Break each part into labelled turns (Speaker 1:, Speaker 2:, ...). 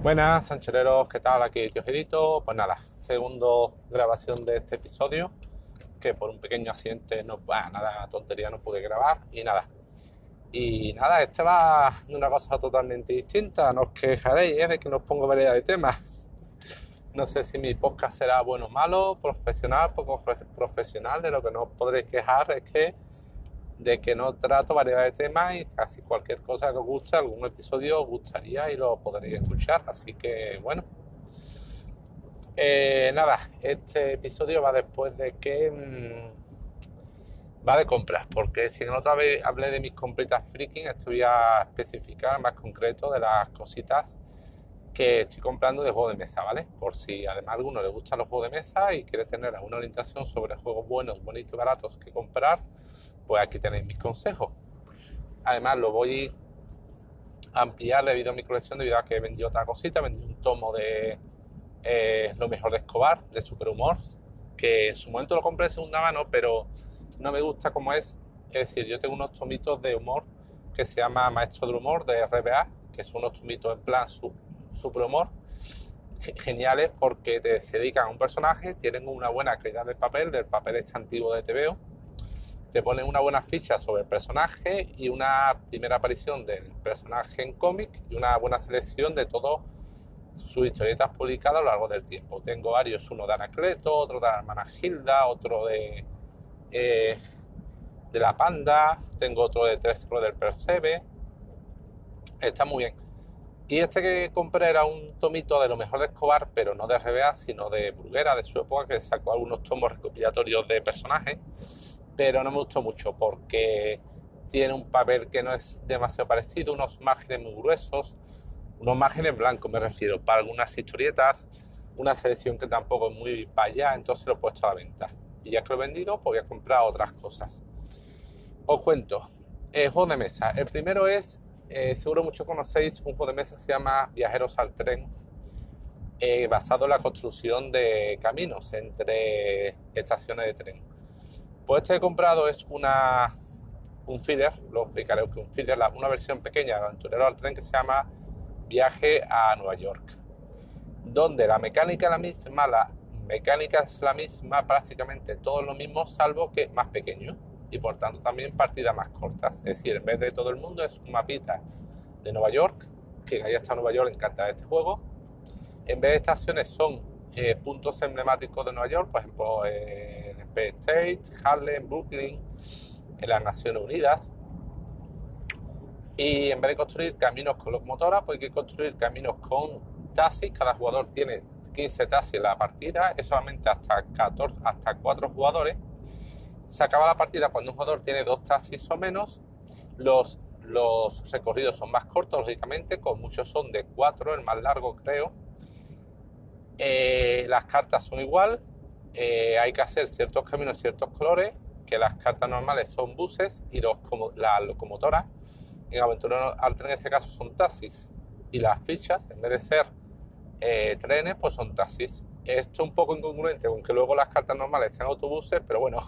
Speaker 1: Buenas, sancheleros, ¿qué tal? Aquí Tío Gedito. Pues nada, segundo grabación de este episodio, que por un pequeño accidente, no, nada, tontería, no pude grabar y nada. Y nada, este va de una cosa totalmente distinta, no os quejaréis ¿eh? de que no os pongo variedad de temas. No sé si mi podcast será bueno o malo, profesional, poco profesional, de lo que no os podréis quejar es que de que no trato variedad de temas y casi cualquier cosa que os guste, algún episodio os gustaría y lo podréis escuchar. Así que bueno. Eh, nada, este episodio va después de que mmm, va de compras, porque si en otra vez hablé de mis completas freaking, esto voy a especificar más concreto de las cositas que estoy comprando de juego de mesa, ¿vale? Por si además a alguno le gustan los juegos de mesa y quiere tener alguna orientación sobre juegos buenos, bonitos y baratos que comprar, pues aquí tenéis mis consejos. Además lo voy a ampliar debido a mi colección, debido a que he vendido otra cosita, vendí un tomo de eh, Lo mejor de Escobar, de Superhumor, que en su momento lo compré de segunda mano, pero no me gusta como es. Es decir, yo tengo unos tomitos de humor que se llama Maestro del Humor de RBA, que son unos tomitos en plan Superhumor, geniales porque te, se dedican a un personaje, tienen una buena calidad del papel, del papel este antiguo de TVO, te ponen una buena ficha sobre el personaje y una primera aparición del personaje en cómic y una buena selección de todas sus historietas publicadas a lo largo del tiempo. Tengo varios, uno de Anacleto, otro de la hermana Hilda, otro de, eh, de la Panda, tengo otro de Tres del Percebe. Está muy bien. Y este que compré era un tomito de lo mejor de Escobar, pero no de RBA, sino de Bruguera, de su época, que sacó algunos tomos recopilatorios de personajes pero no me gustó mucho porque tiene un papel que no es demasiado parecido, unos márgenes muy gruesos, unos márgenes blancos me refiero, para algunas historietas, una selección que tampoco es muy para allá, entonces lo he puesto a la venta. Y ya que lo he vendido, pues voy a comprar otras cosas. Os cuento, el juego de mesa. El primero es, eh, seguro muchos conocéis, un juego de mesa se llama Viajeros al Tren, eh, basado en la construcción de caminos entre estaciones de tren. Pues este he comprado es una, un feeder, lo explicaré que un feeder, una versión pequeña de Aventurero al Tren que se llama Viaje a Nueva York, donde la mecánica es la misma, la mecánica es la misma, prácticamente todo lo mismo, salvo que más pequeño y por tanto también partidas más cortas. Es decir, en vez de todo el mundo es un mapita de Nueva York, que haya estado Nueva York le encanta este juego. En vez de estaciones son eh, puntos emblemáticos de Nueva York, por ejemplo, eh, State, Harlem, Brooklyn, en las Naciones Unidas. Y en vez de construir caminos con locomotoras, pues hay que construir caminos con taxis. Cada jugador tiene 15 taxis en la partida, es solamente hasta 14, hasta 4 jugadores. Se acaba la partida cuando un jugador tiene dos taxis o menos. Los, los recorridos son más cortos, lógicamente, con muchos son de 4, el más largo creo. Eh, las cartas son igual, eh, hay que hacer ciertos caminos, ciertos colores, que las cartas normales son buses y los, como, las locomotoras, en Aventura al Tren en este caso son taxis, y las fichas, en vez de ser eh, trenes, pues son taxis. Esto es un poco incongruente, aunque luego las cartas normales sean autobuses, pero bueno,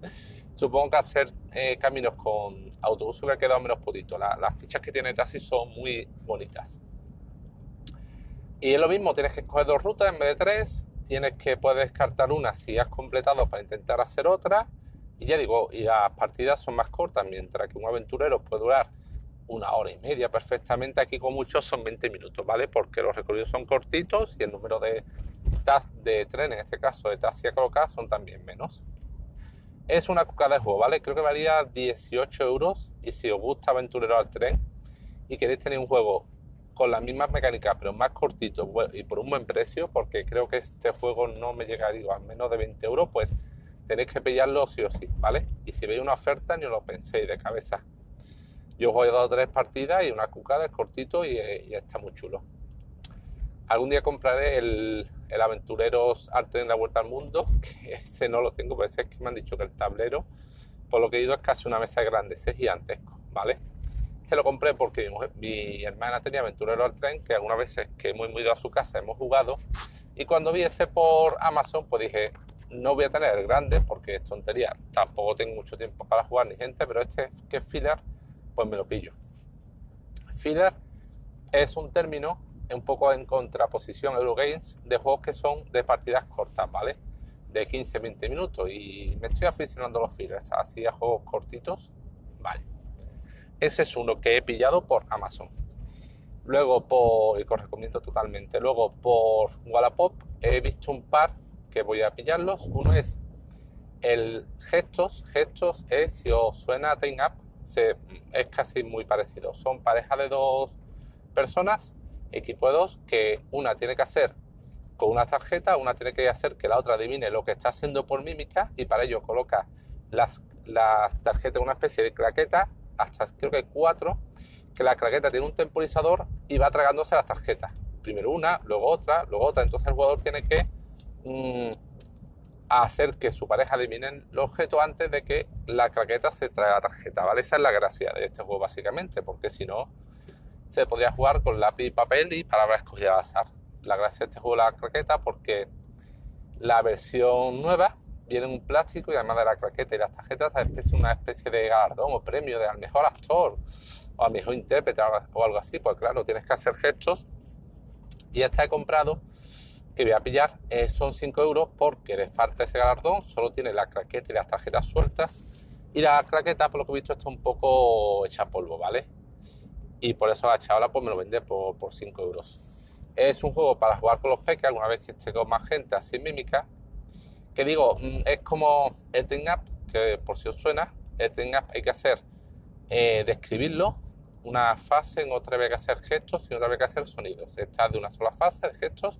Speaker 1: supongo que hacer eh, caminos con autobuses hubiera quedado menos putito. las fichas que tiene taxis son muy bonitas. Y es lo mismo, tienes que escoger dos rutas en vez de tres tienes que puedes descartar una si has completado para intentar hacer otra. Y ya digo, y las partidas son más cortas, mientras que un aventurero puede durar una hora y media perfectamente. Aquí con muchos son 20 minutos, ¿vale? Porque los recorridos son cortitos y el número de, de tren, en este caso de taxi a colocar, son también menos. Es una cucada de juego, ¿vale? Creo que valía 18 euros y si os gusta Aventurero al tren y queréis tener un juego con las mismas mecánicas, pero más cortito y por un buen precio, porque creo que este juego no me llega, digo, a menos de 20 euros, pues tenéis que pillarlo sí o sí, ¿vale? Y si veis una oferta, ni os lo penséis de cabeza. Yo os he dado tres partidas y una cucada, es cortito y, está muy chulo. Algún día compraré el, el Aventureros Arte en la Vuelta al Mundo, que ese no lo tengo, pero ese es que me han dicho que el tablero, por lo que he ido, es casi una mesa grande, ese es gigantesco, ¿vale? Este lo compré porque mi, hermana tenía Aventurero al Tren, que algunas veces que hemos ido a su casa hemos jugado. Y cuando vi este por Amazon, pues dije, no voy a tener el grande porque es tontería. Tampoco tengo mucho tiempo para jugar ni gente, pero este que es filler, pues me lo pillo. Filler es un término un poco en contraposición a Eurogames de juegos que son de partidas cortas, ¿vale? De 15-20 minutos y me estoy aficionando a los fillers, así a juegos cortitos, vale. Ese es uno que he pillado por Amazon. Luego por, y os recomiendo totalmente, luego por Wallapop he visto un par que voy a pillarlos. Uno es el Gestos. Gestos es, si os suena Time Up, es casi muy parecido. Son parejas de dos personas, equipo de dos, que una tiene que hacer con una tarjeta, una tiene que hacer que la otra adivine lo que está haciendo por mímica y para ello coloca las, las tarjetas en una especie de claqueta, hasta creo que cuatro, que la claqueta tiene un temporizador y va tragándose las tarjetas. Primero una, luego otra, luego otra. Entonces el jugador tiene que mm, hacer que su pareja adivine el objeto antes de que la claqueta se traiga la tarjeta, ¿vale? Esa es la gracia de este juego básicamente, porque si no se podría jugar con lápiz papel y palabra escogida al azar. La gracia de este juego la claqueta porque la versión nueva viene en un plástico y además de la claqueta y las tarjetas es una especie de galardón o premio de al mejor actor o al mejor intérprete o algo así, pues claro, tienes que hacer gestos y esta he comprado que voy a pillar eh, son 5 euros porque le falta ese galardón, solo tiene la craqueta y las tarjetas sueltas y la craqueta por lo que he visto está un poco hecha polvo, ¿vale? Y por eso la chavala pues me lo vende por, 5 euros. Es un juego para jugar con los peques alguna vez que esté con más gente así mímica. Que digo, mm, es como el Ting Up, que por si os suena, el Ting Up hay que hacer, eh, describirlo, una fase, en otra vez hay que hacer gestos y en otra vez hay que hacer sonidos. Está de una sola fase de gestos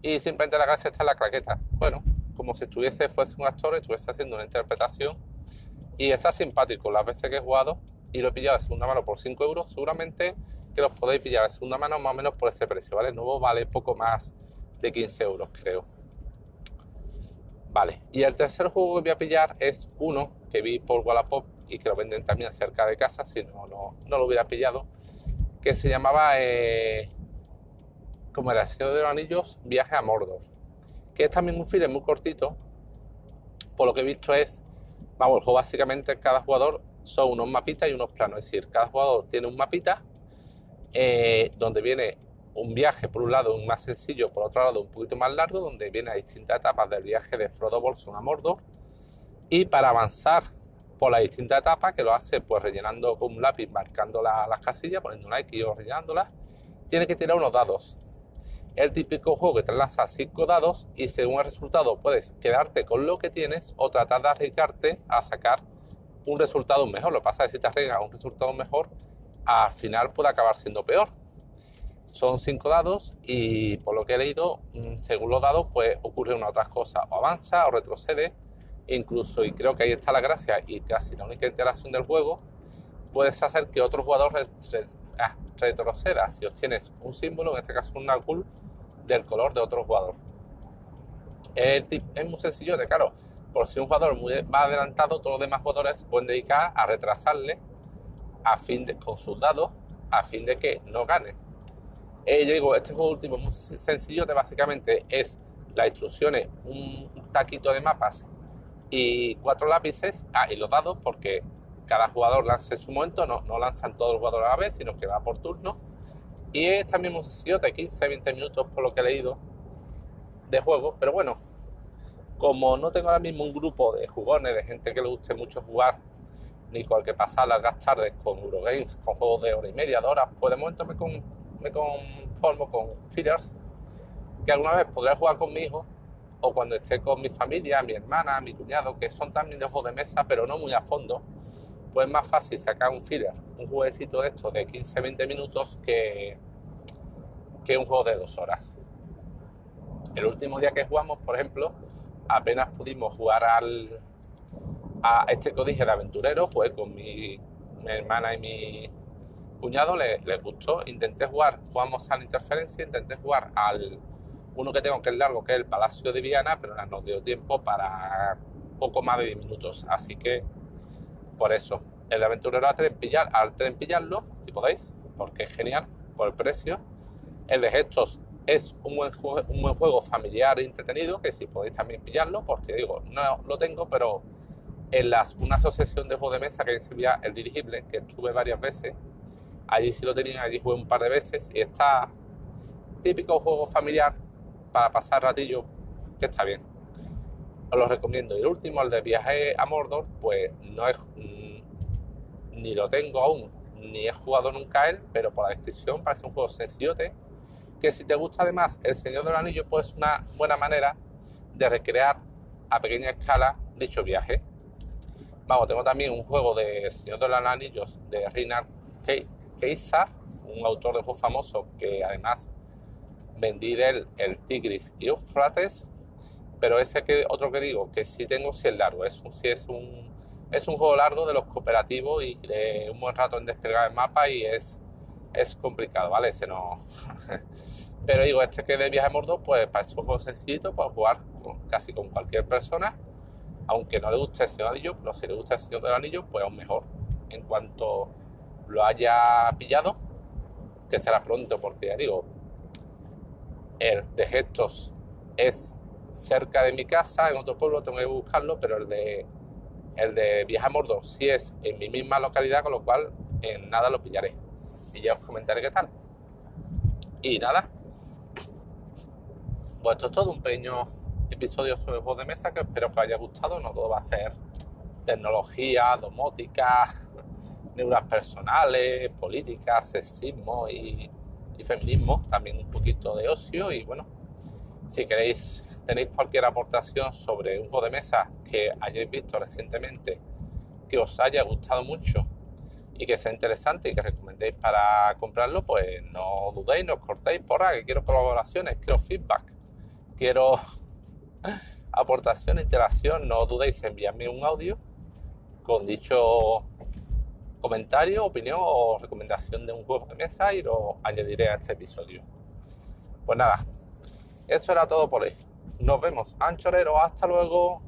Speaker 1: y simplemente la gracia está en la claqueta. Bueno, como si estuviese, fuese un actor, estuviese haciendo una interpretación y está simpático. Las veces que he jugado y lo he pillado de segunda mano por 5 euros, seguramente que los podéis pillar de segunda mano más o menos por ese precio, ¿vale? El nuevo vale poco más de 15 euros, creo. Vale, y el tercer juego que voy a pillar es uno que vi por Wallapop y que lo venden también cerca de casa, si no, no, no lo hubiera pillado, que se llamaba eh, como era Señor de los Anillos, Viaje a Mordor, que es también un film muy cortito, por lo que he visto es, vamos, el juego básicamente cada jugador son unos mapitas y unos planos, es decir, cada jugador tiene un mapita eh, donde viene un viaje, por un lado, un más sencillo, por otro lado, un poquito más largo, donde viene a distintas etapas del viaje de Frodo Bolson a Mordor. Y para avanzar por las distintas etapas, que lo hace pues rellenando con un lápiz, marcando las casillas, poniendo una X o rellenándolas, tiene que tirar unos dados el típico juego que te lanza 5 dados y según el resultado puedes quedarte con lo que tienes o tratar de arriesgarte a sacar un resultado mejor. Lo que pasa es que si te arriesgas un resultado mejor, al final puede acabar siendo peor. Son 5 dados y por lo que he leído, mm, según los dados, pues ocurre una otra cosa. O avanza o retrocede. Incluso, y creo que ahí está la gracia y casi la única interacción del juego, puedes hacer que otro jugador ah, retroceda si obtienes un símbolo, en este caso un Nakul, del color de otro jugador. Es, muy sencillo de claro, por si un jugador muy, va adelantado, todos los demás jugadores se pueden dedicar a retrasarle a fin de, con sus dados a fin de que no gane. Eh, yo este juego último muy sencillo, de básicamente es las instrucciones, un taquito de mapas y cuatro lápices, ah, y los dados, porque cada jugador lanza en su momento, no, no lanzan todos los jugadores a la vez, sino que va por turno y es también un sencillo de 15-20 minutos por lo que he leído de juego. Pero bueno, como no tengo ahora mismo un grupo de jugones, de gente que le guste mucho jugar, ni cualquier pasar largas tardes con Eurogames, con juegos de hora y media, de horas, pues de momento me, me conformo con fillers, que alguna vez podré jugar con mi hijo, o cuando esté con mi familia, mi hermana, mi cuñado, que son también de juegos de mesa, pero no muy a fondo pues es más fácil sacar un filler, un jueguecito de estos de 15-20 minutos que, que un juego de dos horas. El último día que jugamos, por ejemplo, apenas pudimos jugar al, a este código de aventurero, pues con mi, hermana y mi cuñado les, gustó. Intenté jugar, jugamos a la interferencia, intenté jugar al uno que tengo que es largo, que es el Palacio de Viana, pero no nos dio tiempo para poco más de 10 minutos. Así que por eso, el aventurero al tren, pillar, al tren pillarlo, si podéis, porque es genial, por el precio. El de gestos es un buen, juego, un buen juego familiar e entretenido, que si podéis también pillarlo, porque digo, no lo tengo, pero en las, una asociación de juegos de mesa que se envía el dirigible, que estuve varias veces, allí sí lo tenía, allí jugué un par de veces y está, típico juego familiar para pasar ratillo que está bien. Os lo recomiendo. Y el último, el de viaje a Mordor, pues no es mm, ni lo tengo aún, ni he jugado nunca él, pero por la descripción parece un juego sencillote que si te gusta además El Señor del Anillo, pues es una buena manera de recrear a pequeña escala dicho viaje. Vamos, tengo también un juego de Señor de los Anillos de Reinhard Keisa, un autor de juego famoso que además vendí de él el Tigris y Eufrates, pero ese que otro que digo que sí tengo si es largo, es un, es un es un juego largo de los cooperativos y de un buen rato en descargar el mapa y es es complicado, ¿vale? Ese Pero digo, este que de viaje mordo, pues para un juego pues jugar casi con cualquier persona, aunque no le guste el Señor Anillo, pero si le gusta el Señor del Anillo, pues aún mejor. En cuanto lo haya pillado, que será pronto, porque ya digo, el de gestos es cerca de mi casa, en otro pueblo tengo que buscarlo, pero el de el de Viaje Mordo sí es en mi misma localidad, con lo cual en nada lo pillaré. Y ya os comentaré qué tal. Y nada, pues esto es todo, un pequeño episodio sobre juegos de mesa que espero que os haya gustado. No todo va a ser tecnología, domótica, neuras personales, políticas, sexismo y, feminismo. También un poquito de ocio y bueno, si queréis tenéis cualquier aportación sobre un juego de mesa que hayáis visto recientemente que os haya gustado mucho y que sea interesante y que recomendéis para comprarlo, pues no dudéis, no os cortéis porra, que quiero colaboraciones, quiero feedback quiero aportación, interacción, no dudéis en enviarme un audio con dicho comentario, opinión o recomendación de un juego de mesa y lo añadiré a este episodio. Pues nada, eso era todo por hoy. Nos vemos, anchorero, hasta luego.